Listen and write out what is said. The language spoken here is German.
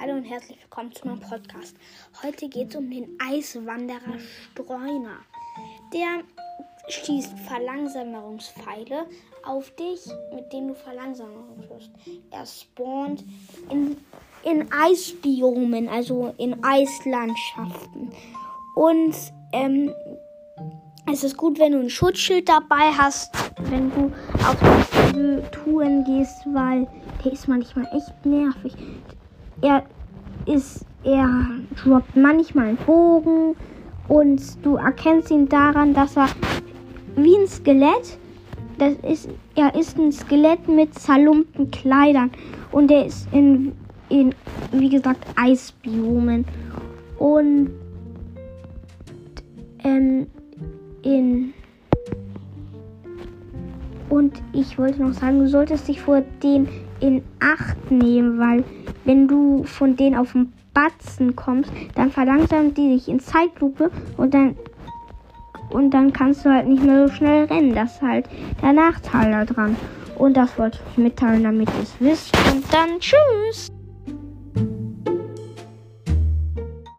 und herzlich willkommen zu meinem Podcast. Heute geht es um den Eiswanderer Streuner. Der schießt Verlangsamungspfeile auf dich, mit denen du Verlangsamung wirst. Er spawnt in, in Eisbiomen, also in Eislandschaften. Und ähm, es ist gut, wenn du ein Schutzschild dabei hast, wenn du auf diese Touren gehst, weil der ist manchmal echt nervig. Er ist, er droppt manchmal einen Bogen und du erkennst ihn daran, dass er wie ein Skelett, das ist, er ist ein Skelett mit zerlumpten Kleidern und er ist in, in wie gesagt, Eisbiomen und ähm, in und ich wollte noch sagen, du solltest dich vor denen in Acht nehmen, weil wenn du von denen auf den Batzen kommst, dann verlangsamen die sich in Zeitlupe und dann und dann kannst du halt nicht mehr so schnell rennen. Das ist halt der Nachteil daran. Und das wollte ich mitteilen, damit ihr es wisst. Und dann tschüss!